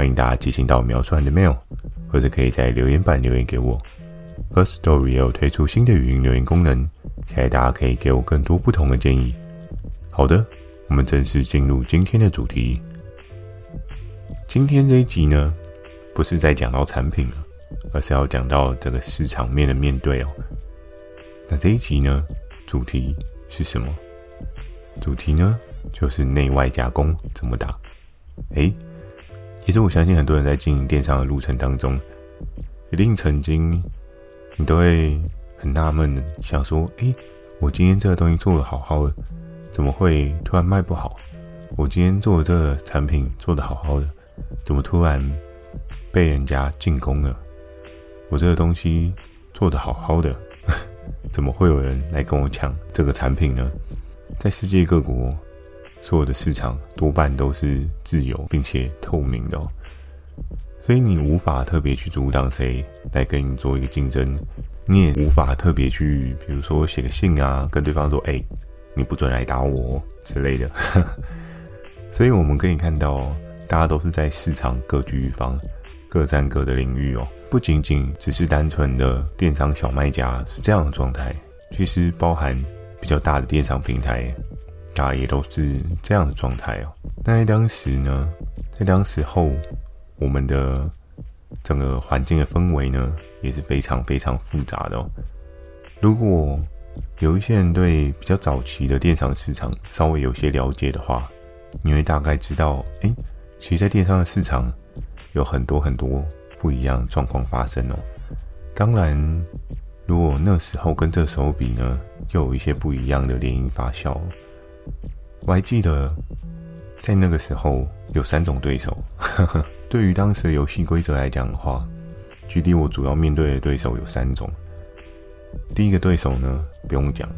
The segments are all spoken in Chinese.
欢迎大家寄信到描述栏的 mail，或者可以在留言板留言给我。First Story 也有推出新的语音留言功能，期待大家可以给我更多不同的建议。好的，我们正式进入今天的主题。今天这一集呢，不是在讲到产品了，而是要讲到这个市场面的面对哦。那这一集呢，主题是什么？主题呢，就是内外夹攻怎么打？诶，其实我相信很多人在经营电商的路程当中，一定曾经你都会很纳闷想说：诶，我今天这个东西做的好好的，怎么会突然卖不好？我今天做的这个产品做的好好的，怎么突然被人家进攻了？我这个东西做的好好的。怎么会有人来跟我抢这个产品呢？在世界各国，所有的市场多半都是自由并且透明的哦，所以你无法特别去阻挡谁来跟你做一个竞争，你也无法特别去，比如说写个信啊，跟对方说：“哎，你不准来打我之类的。”所以我们可以看到，大家都是在市场各据一方。各占各的领域哦，不仅仅只是单纯的电商小卖家是这样的状态，其实包含比较大的电商平台，家也都是这样的状态哦。那在当时呢，在当时候，我们的整个环境的氛围呢，也是非常非常复杂的哦。如果有一些人对比较早期的电商市场稍微有些了解的话，你会大概知道，诶，其实，在电商的市场。有很多很多不一样的状况发生哦。当然，如果那时候跟这时候比呢，又有一些不一样的联姻发酵。我还记得，在那个时候有三种对手。对于当时的游戏规则来讲的话距离我主要面对的对手有三种。第一个对手呢，不用讲，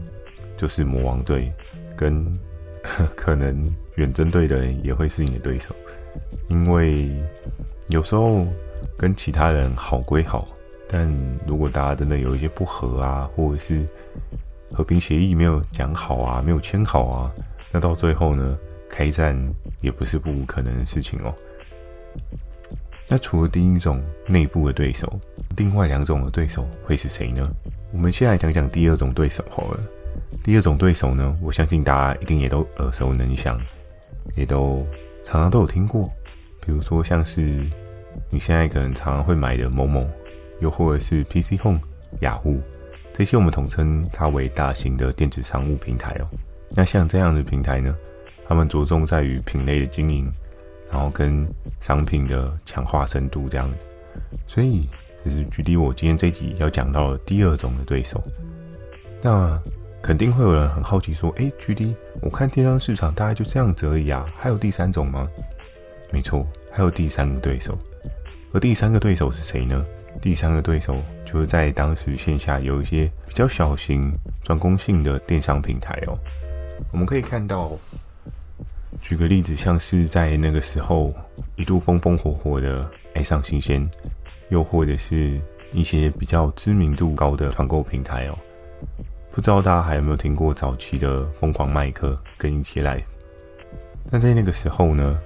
就是魔王队，跟 可能远征队的人也会是你的对手，因为。有时候跟其他人好归好，但如果大家真的有一些不合啊，或者是和平协议没有讲好啊，没有签好啊，那到最后呢，开战也不是不可能的事情哦。那除了第一种内部的对手，另外两种的对手会是谁呢？我们先来讲讲第二种对手好了。第二种对手呢，我相信大家一定也都耳熟能详，也都常常都有听过，比如说像是。你现在可能常常会买的某某，又或者是 PC Home、雅虎，这些我们统称它为大型的电子商务平台哦。那像这样的平台呢，他们着重在于品类的经营，然后跟商品的强化深度这样子。所以，这是距离我今天这集要讲到的第二种的对手。那肯定会有人很好奇说：“诶，GD，我看电商市场大概就这样子而已啊，还有第三种吗？”没错，还有第三个对手。而第三个对手是谁呢？第三个对手就是在当时线下有一些比较小型、专攻性的电商平台哦。我们可以看到，举个例子，像是在那个时候一度风风火火的爱上新鲜，又或者是一些比较知名度高的团购平台哦。不知道大家还有没有听过早期的疯狂麦克跟一起来？但在那个时候呢？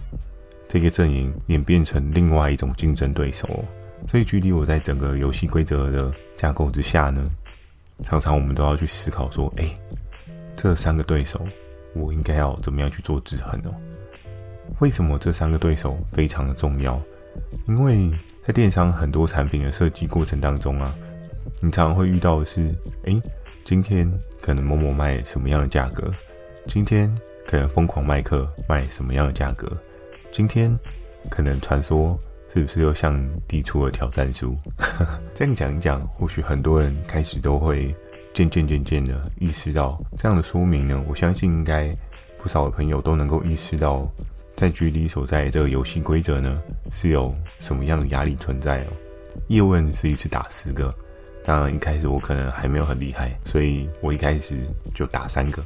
这个阵营演变成另外一种竞争对手哦，所以距离我在整个游戏规则的架构之下呢，常常我们都要去思考说，哎，这三个对手我应该要怎么样去做制衡哦？为什么这三个对手非常的重要？因为在电商很多产品的设计过程当中啊，你常常会遇到的是，哎，今天可能某某卖什么样的价格，今天可能疯狂卖客卖什么样的价格。今天可能传说是不是又像递出了挑战书？这样讲一讲，或许很多人开始都会渐渐渐渐的意识到，这样的说明呢，我相信应该不少的朋友都能够意识到，在 GD 所在这个游戏规则呢，是有什么样的压力存在哦。叶问是一次打十个，当然一开始我可能还没有很厉害，所以我一开始就打三个。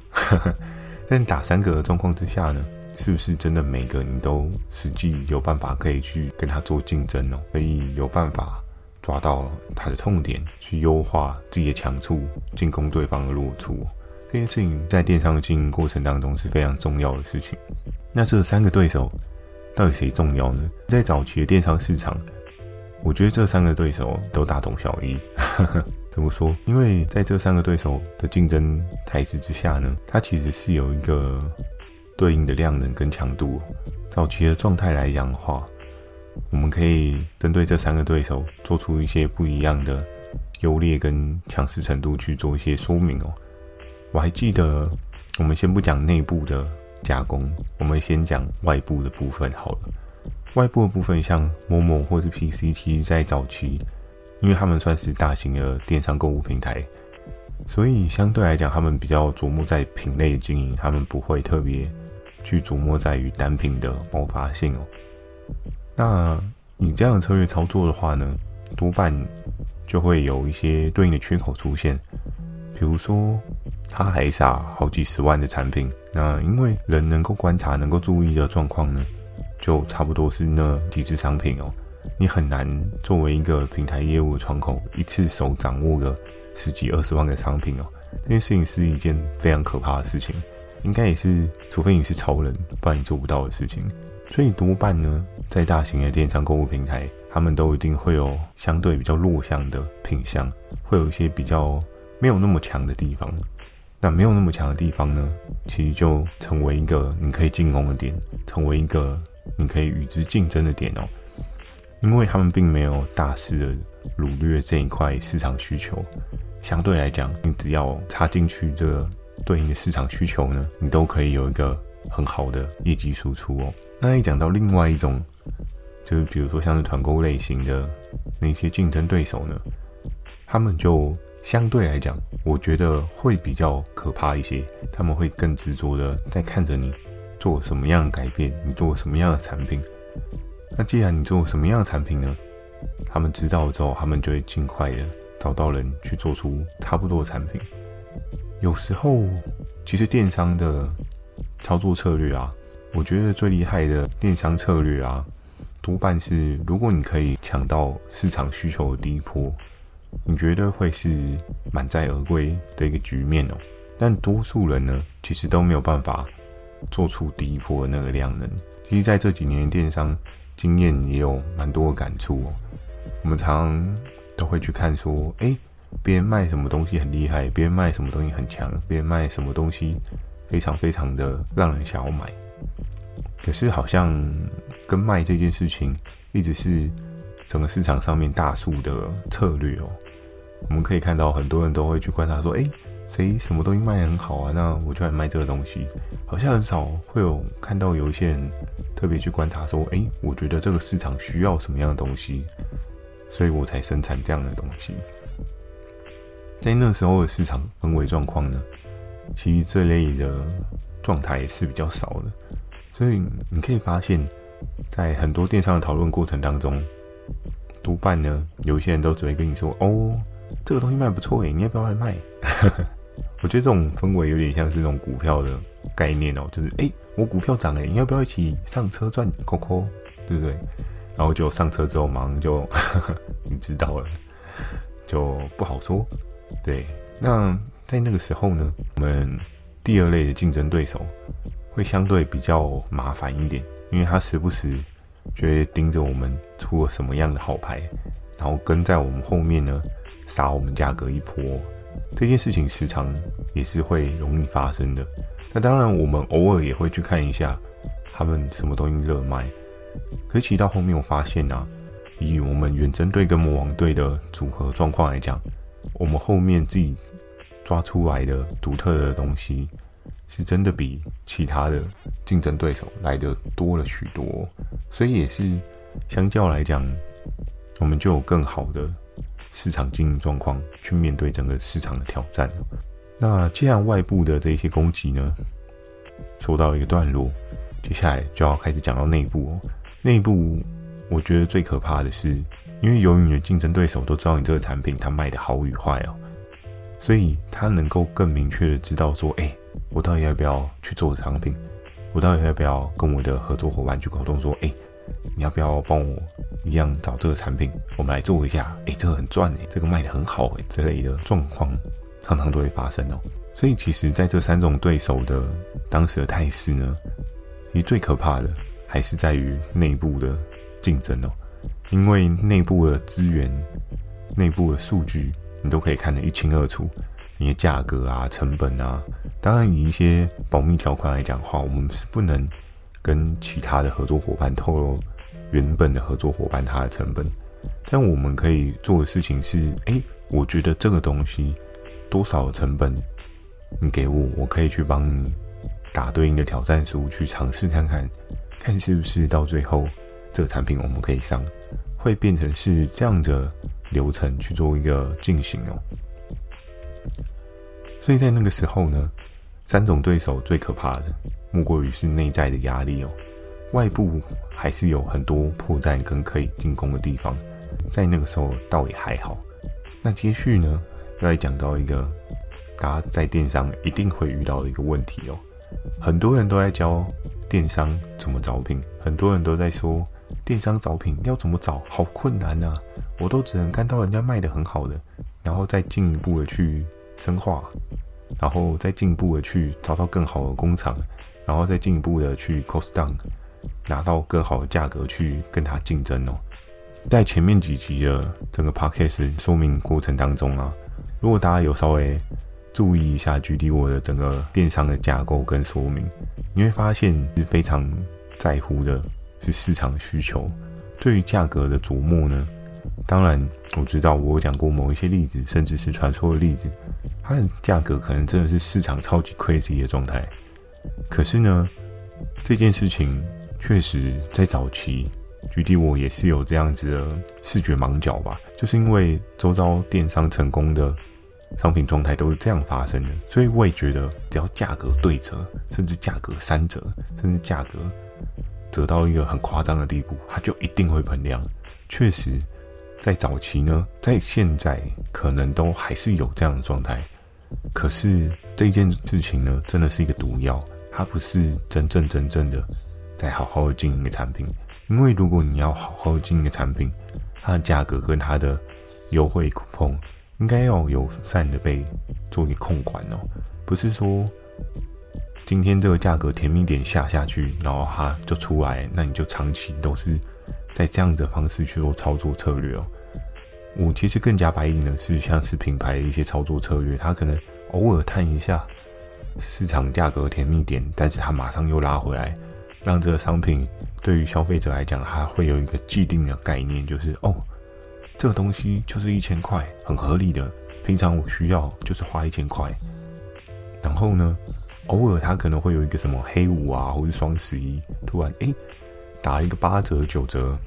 但打三个的状况之下呢，是不是真的每个你都实际有办法可以去跟他做竞争哦？可以有办法抓到他的痛点，去优化自己的强处，进攻对方的弱处。这件事情在电商的经营过程当中是非常重要的事情。那这三个对手到底谁重要呢？在早期的电商市场，我觉得这三个对手都大同小异。怎么说？因为在这三个对手的竞争态势之下呢，它其实是有一个对应的量能跟强度。早期的状态来讲的话，我们可以针对这三个对手做出一些不一样的优劣跟强势程度去做一些说明哦。我还记得，我们先不讲内部的加工，我们先讲外部的部分好了。外部的部分，像某某或是 PC，其实在早期，因为他们算是大型的电商购物平台，所以相对来讲，他们比较琢磨在品类经营，他们不会特别去琢磨在于单品的爆发性哦。那你这样的策略操作的话呢，多半就会有一些对应的缺口出现。比如说，他还撒好几十万的产品，那因为人能够观察、能够注意的状况呢，就差不多是那几只商品哦。你很难作为一个平台业务的窗口，一次手掌握个十几二十万个商品哦。这件事情是一件非常可怕的事情，应该也是，除非你是超人，不然你做不到的事情。所以多半呢，在大型的电商购物平台，他们都一定会有相对比较弱项的品相，会有一些比较。没有那么强的地方，那没有那么强的地方呢，其实就成为一个你可以进攻的点，成为一个你可以与之竞争的点哦。因为他们并没有大肆的掳掠这一块市场需求，相对来讲，你只要插进去这对应的市场需求呢，你都可以有一个很好的业绩输出哦。那一讲到另外一种，就是比如说像是团购类型的那些竞争对手呢，他们就。相对来讲，我觉得会比较可怕一些。他们会更执着的在看着你做什么样的改变，你做什么样的产品。那既然你做什么样的产品呢？他们知道了之后，他们就会尽快的找到人去做出差不多的产品。有时候，其实电商的操作策略啊，我觉得最厉害的电商策略啊，多半是如果你可以抢到市场需求的第一波。你觉得会是满载而归的一个局面哦，但多数人呢，其实都没有办法做出第一波的那个量能。其实，在这几年电商经验也有蛮多的感触哦。我们常常都会去看说，哎，别人卖什么东西很厉害，别人卖什么东西很强，别人卖什么东西非常非常的让人想要买。可是，好像跟卖这件事情一直是。整个市场上面大数的策略哦，我们可以看到很多人都会去观察说，诶，谁什么东西卖得很好啊？那我就来卖这个东西。好像很少会有看到有一些人特别去观察说，诶，我觉得这个市场需要什么样的东西，所以我才生产这样的东西。在那时候的市场氛围状况呢，其实这类的状态也是比较少的。所以你可以发现，在很多电商的讨论过程当中。多半呢，有一些人都只会跟你说：“哦，这个东西卖不错诶，你要不要来卖？” 我觉得这种氛围有点像是那种股票的概念哦，就是哎，我股票涨诶，你要不要一起上车赚扣扣？对不对？然后就上车之后，马上就 你知道了，就不好说。对，那在那个时候呢，我们第二类的竞争对手会相对比较麻烦一点，因为他时不时。就会盯着我们出了什么样的好牌，然后跟在我们后面呢，杀我们价格一波。这件事情时常也是会容易发生的。那当然，我们偶尔也会去看一下他们什么东西热卖。可是，其实到后面我发现啊，以我们远征队跟魔王队的组合状况来讲，我们后面自己抓出来的独特的东西。是真的比其他的竞争对手来的多了许多，所以也是相较来讲，我们就有更好的市场经营状况去面对整个市场的挑战。那既然外部的这些攻击呢，说到一个段落，接下来就要开始讲到内部哦。内部我觉得最可怕的是因为由于你的竞争对手都知道你这个产品它卖的好与坏哦，所以他能够更明确的知道说，哎，我到底要不要去做商品？我到底要不要跟我的合作伙伴去沟通说，哎，你要不要帮我一样找这个产品，我们来做一下？哎，这个很赚哎，这个卖的很好哎，之类的状况常常都会发生哦。所以其实在这三种对手的当时的态势呢，其实最可怕的还是在于内部的竞争哦。因为内部的资源、内部的数据，你都可以看得一清二楚。你的价格啊、成本啊，当然以一些保密条款来讲的话，我们是不能跟其他的合作伙伴透露原本的合作伙伴他的成本。但我们可以做的事情是：哎，我觉得这个东西多少成本，你给我，我可以去帮你打对应的挑战书，去尝试看看，看是不是到最后这个产品我们可以上。会变成是这样的流程去做一个进行哦，所以在那个时候呢，三种对手最可怕的莫过于是内在的压力哦，外部还是有很多破绽跟可以进攻的地方，在那个时候倒也还好。那接续呢，要来讲到一个大家在电商一定会遇到的一个问题哦，很多人都在教电商怎么招聘，很多人都在说。电商找品要怎么找？好困难啊！我都只能看到人家卖的很好的，然后再进一步的去深化，然后再进一步的去找到更好的工厂，然后再进一步的去 cost down，拿到更好的价格去跟他竞争哦。在前面几集的整个 podcast 说明过程当中啊，如果大家有稍微注意一下 GD 我的整个电商的架构跟说明，你会发现是非常在乎的。是市场需求，对于价格的琢磨呢？当然，我知道我讲过某一些例子，甚至是传说的例子，它的价格可能真的是市场超级 crazy 的状态。可是呢，这件事情确实在早期，GD 我也是有这样子的视觉盲角吧，就是因为周遭电商成功的商品状态都是这样发生的，所以我也觉得只要价格对折，甚至价格三折，甚至价格。折到一个很夸张的地步，它就一定会喷量。确实，在早期呢，在现在可能都还是有这样的状态。可是这件事情呢，真的是一个毒药，它不是真正真正的在好好的经营一个产品。因为如果你要好好经营一个产品，它的价格跟它的优惠 coupon 应该要友善的被做你控管哦，不是说。今天这个价格甜蜜点下下去，然后它就出来，那你就长期都是在这样的方式去做操作策略哦。我其实更加白银的是像是品牌的一些操作策略，它可能偶尔探一下市场价格甜蜜点，但是它马上又拉回来，让这个商品对于消费者来讲，它会有一个既定的概念，就是哦，这个东西就是一千块，很合理的，平常我需要就是花一千块，然后呢，偶尔他可能会有一个什么黑五啊，或者双十一，突然诶打一个八折九折，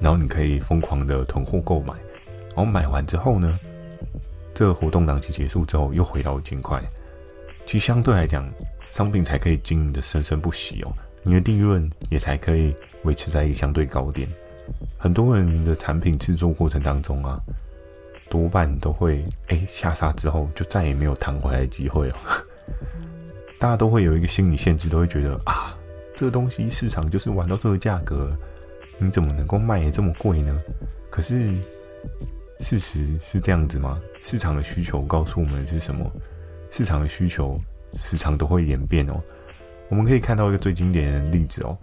然后你可以疯狂的囤货购买，然后买完之后呢，这个活动档期结束之后又回到一千块，其实相对来讲，商品才可以经营的生生不息哦，你的利润也才可以维持在一个相对高点。很多人的产品制作过程当中啊，多半都会诶下杀之后就再也没有弹回来的机会哦。大家都会有一个心理限制，都会觉得啊，这个东西市场就是玩到这个价格，你怎么能够卖得这么贵呢？可是事实是这样子吗？市场的需求告诉我们是什么？市场的需求时常都会演变哦。我们可以看到一个最经典的例子哦，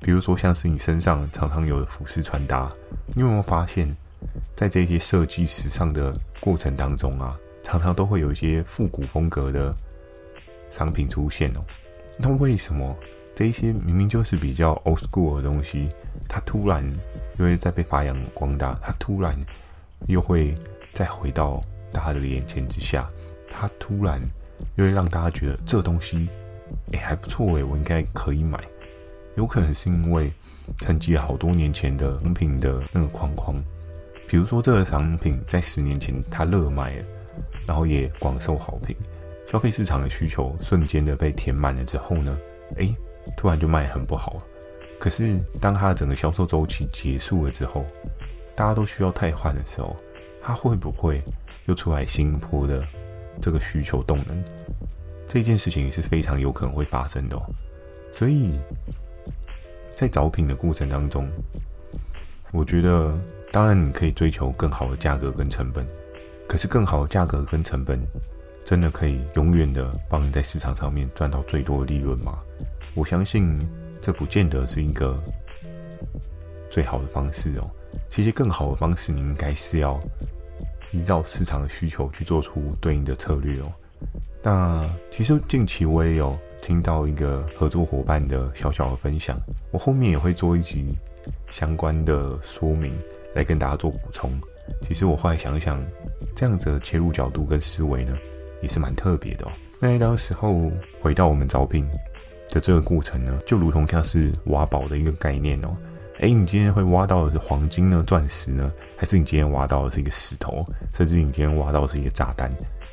比如说像是你身上常常有的服饰穿搭，你有没有发现，在这些设计时尚的过程当中啊，常常都会有一些复古风格的。商品出现哦，那为什么这一些明明就是比较 old school 的东西，它突然又会再被发扬光大？它突然又会再回到大家的眼前之下？它突然又会让大家觉得这东西哎、还不错哎，我应该可以买。有可能是因为沉积了好多年前的商品的那个框框，比如说这个商品在十年前它热卖了，然后也广受好评。消费市场的需求瞬间的被填满了之后呢，诶，突然就卖很不好了。可是当它的整个销售周期结束了之后，大家都需要汰换的时候，它会不会又出来新一波的这个需求动能？这件事情是非常有可能会发生的哦。所以在找品的过程当中，我觉得当然你可以追求更好的价格跟成本，可是更好的价格跟成本真的可以永远的帮你在市场上面赚到最多的利润吗？我相信这不见得是一个最好的方式哦。其实更好的方式，你应该是要依照市场的需求去做出对应的策略哦。那其实近期我也有听到一个合作伙伴的小小的分享，我后面也会做一集相关的说明来跟大家做补充。其实我后来想一想，这样子的切入角度跟思维呢，也是蛮特别的哦。那当时候回到我们招聘。的这个过程呢，就如同像是挖宝的一个概念哦。诶，你今天会挖到的是黄金呢、钻石呢，还是你今天挖到的是一个石头，甚至你今天挖到的是一个炸弹？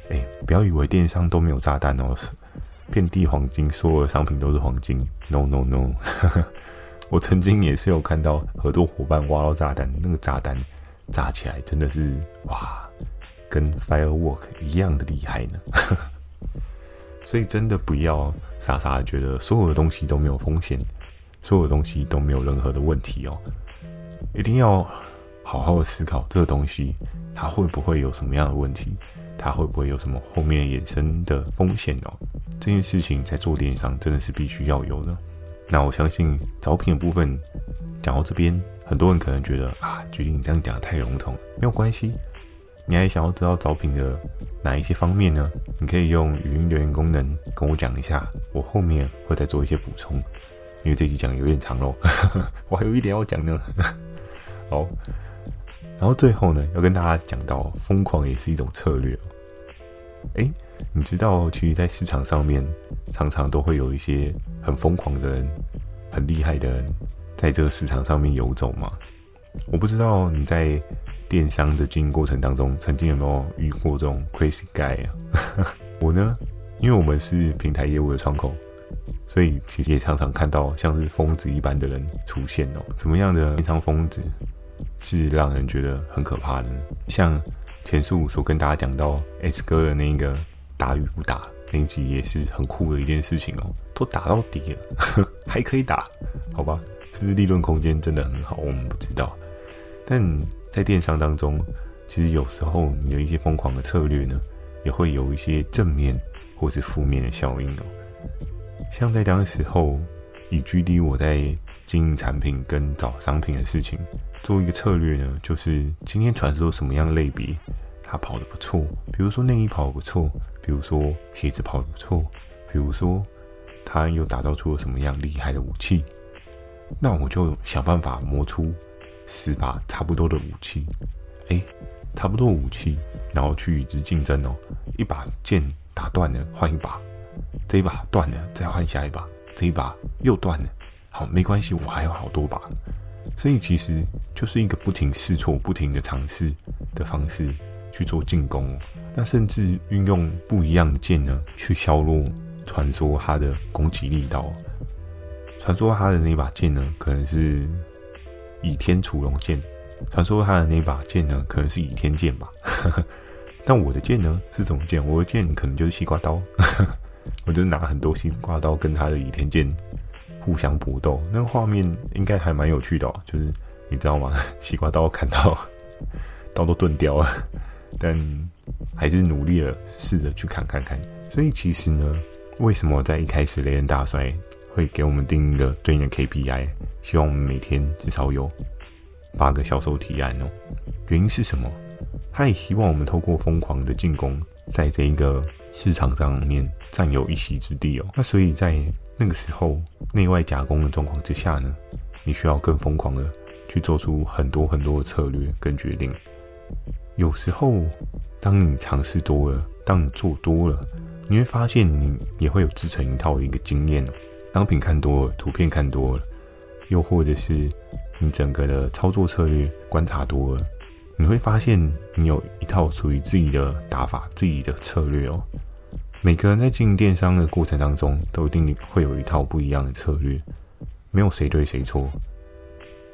诶，不要以为电商都没有炸弹哦，是遍地黄金，所有的商品都是黄金。No No No，我曾经也是有看到合作伙伴挖到炸弹，那个炸弹炸起来真的是哇，跟 firework 一样的厉害呢。所以真的不要傻傻的觉得所有的东西都没有风险，所有的东西都没有任何的问题哦。一定要好好的思考这个东西，它会不会有什么样的问题？它会不会有什么后面衍生的风险哦？这件事情在做电商真的是必须要有的。那我相信招聘的部分讲到这边，很多人可能觉得啊，决定你这样讲太笼统，没有关系。你还想要知道招聘的哪一些方面呢？你可以用语音留言功能跟我讲一下，我后面会再做一些补充。因为这集讲有点长喽，我还有一点要讲呢。好，然后最后呢，要跟大家讲到，疯狂也是一种策略。诶，你知道，其实，在市场上面，常常都会有一些很疯狂的人，很厉害的人，在这个市场上面游走吗？我不知道你在。电商的经营过程当中，曾经有没有遇过这种 crazy guy 啊？我呢，因为我们是平台业务的窗口，所以其实也常常看到像是疯子一般的人出现哦。什么样的电商疯子是让人觉得很可怕的呢？像前述所跟大家讲到 S 哥的那个打与不打那一集，也是很酷的一件事情哦。都打到底了，还可以打，好吧？是不是利润空间真的很好？我们不知道，但。在电商当中，其实有时候你的一些疯狂的策略呢，也会有一些正面或是负面的效应哦。像在当时候，以 GD 我在经营产品跟找商品的事情，做一个策略呢，就是今天传说什么样类别，它跑得不错，比如说内衣跑得不错，比如说鞋子跑得不错，比如说它又打造出了什么样厉害的武器，那我就想办法磨出。十把差不多的武器，哎，差不多武器，然后去与之竞争哦。一把剑打断了，换一把；这一把断了，再换下一把；这一把又断了，好，没关系，我还有好多把。所以其实就是一个不停试错、不停的尝试的方式去做进攻。那甚至运用不一样的剑呢，去削弱传说它的攻击力道。传说它的那把剑呢，可能是。倚天屠龙剑，传说他的那把剑呢，可能是倚天剑吧。但我的剑呢是什么剑？我的剑可能就是西瓜刀。我就拿很多西瓜刀跟他的倚天剑互相搏斗，那个画面应该还蛮有趣的哦。就是你知道吗？西瓜刀砍到刀都钝掉了，但还是努力的试着去砍看看。所以其实呢，为什么在一开始雷人大帅会给我们定一个对应的 KPI？希望我们每天至少有八个销售提案哦。原因是什么？他也希望我们透过疯狂的进攻，在这一个市场上面占有一席之地哦。那所以在那个时候内外夹攻的状况之下呢，你需要更疯狂的去做出很多很多的策略跟决定。有时候，当你尝试多了，当你做多了，你会发现你也会有自成一套的一个经验哦。商品看多了，图片看多了。又或者是你整个的操作策略观察多了，你会发现你有一套属于自己的打法、自己的策略哦。每个人在经营电商的过程当中，都一定会有一套不一样的策略，没有谁对谁错。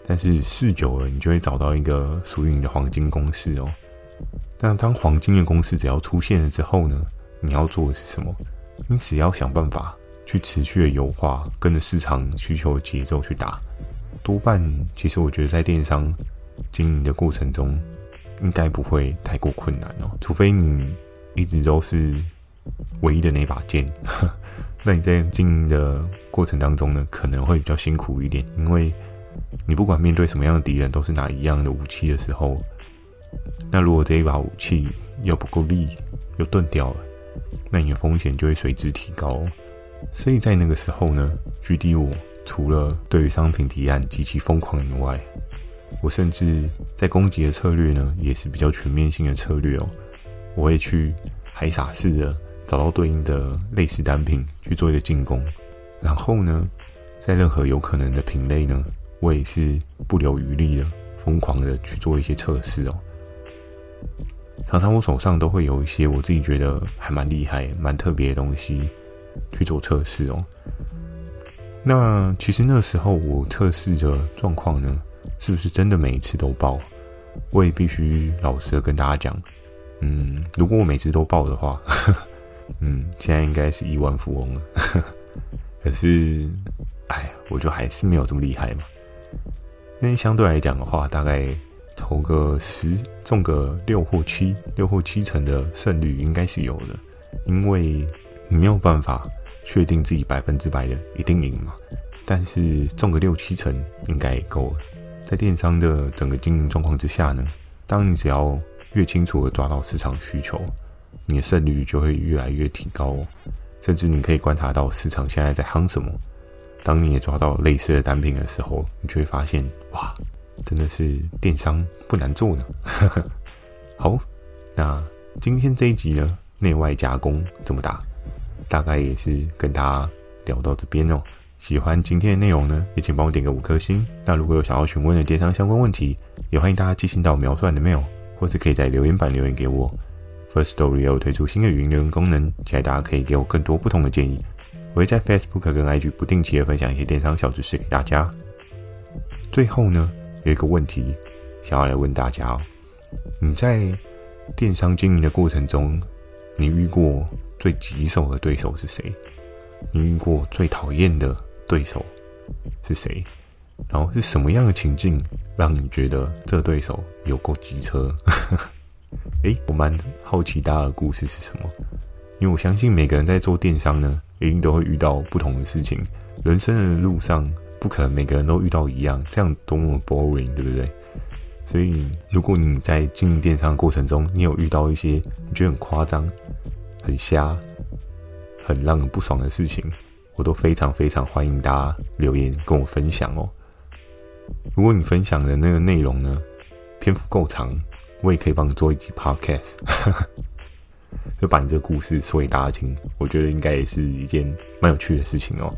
但是试久了，你就会找到一个属于你的黄金公式哦。那当黄金的公式只要出现了之后呢，你要做的是什么？你只要想办法去持续的优化，跟着市场需求节奏去打。多半其实我觉得在电商经营的过程中，应该不会太过困难哦，除非你一直都是唯一的那把剑。那你在经营的过程当中呢，可能会比较辛苦一点，因为你不管面对什么样的敌人，都是拿一样的武器的时候，那如果这一把武器又不够力，又钝掉了，那你的风险就会随之提高。所以在那个时候呢，GD 我除了对于商品提案极其疯狂以外，我甚至在攻击的策略呢，也是比较全面性的策略哦。我会去海撒式的找到对应的类似单品去做一个进攻，然后呢，在任何有可能的品类呢，我也是不留余力的疯狂的去做一些测试哦。常常我手上都会有一些我自己觉得还蛮厉害、蛮特别的东西去做测试哦。那其实那时候我测试的状况呢，是不是真的每一次都爆？我也必须老实的跟大家讲，嗯，如果我每次都爆的话，呵 呵嗯，现在应该是亿万富翁了。呵 呵可是，哎，我就还是没有这么厉害嘛。因为相对来讲的话，大概投个十中个六或七，六或七成的胜率应该是有的，因为你没有办法确定自己百分之百的一定赢嘛。但是中个六七成应该也够了。在电商的整个经营状况之下呢，当你只要越清楚的抓到市场需求，你的胜率就会越来越提高哦。甚至你可以观察到市场现在在夯什么。当你也抓到类似的单品的时候，你就会发现，哇，真的是电商不难做呢。好，那今天这一集呢，内外夹攻怎么打？大概也是跟大家聊到这边哦。喜欢今天的内容呢，也请帮我点个五颗星。那如果有想要询问的电商相关问题，也欢迎大家寄信到描述栏的 mail，或是可以在留言板留言给我。First Story 有推出新的语音留言功能，期待大家可以给我更多不同的建议。我会在 Facebook 跟 IG 不定期的分享一些电商小知识给大家。最后呢，有一个问题想要来问大家哦：你在电商经营的过程中，你遇过最棘手的对手是谁？你遇过最讨厌的对手是谁？然后是什么样的情境让你觉得这对手有够机车？诶，我蛮好奇大家的故事是什么，因为我相信每个人在做电商呢，一定都会遇到不同的事情。人生的路上不可能每个人都遇到一样，这样多么 boring，对不对？所以如果你在经营电商的过程中，你有遇到一些你觉得很夸张、很瞎。很让人不爽的事情，我都非常非常欢迎大家留言跟我分享哦。如果你分享的那个内容呢，篇幅够长，我也可以帮你做一集 podcast，就把你这个故事说给大家听。我觉得应该也是一件蛮有趣的事情哦。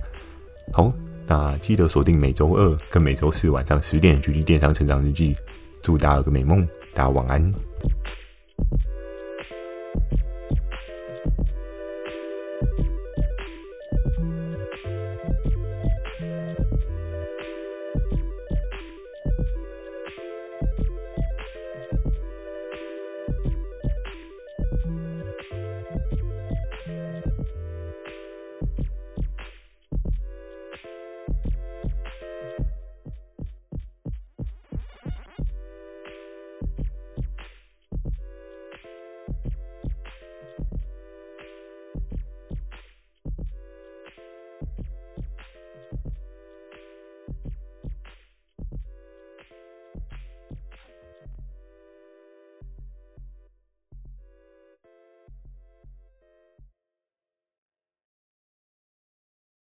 好，那记得锁定每周二跟每周四晚上十点的《GD 电商成长日记》，祝大家有个美梦大家晚安。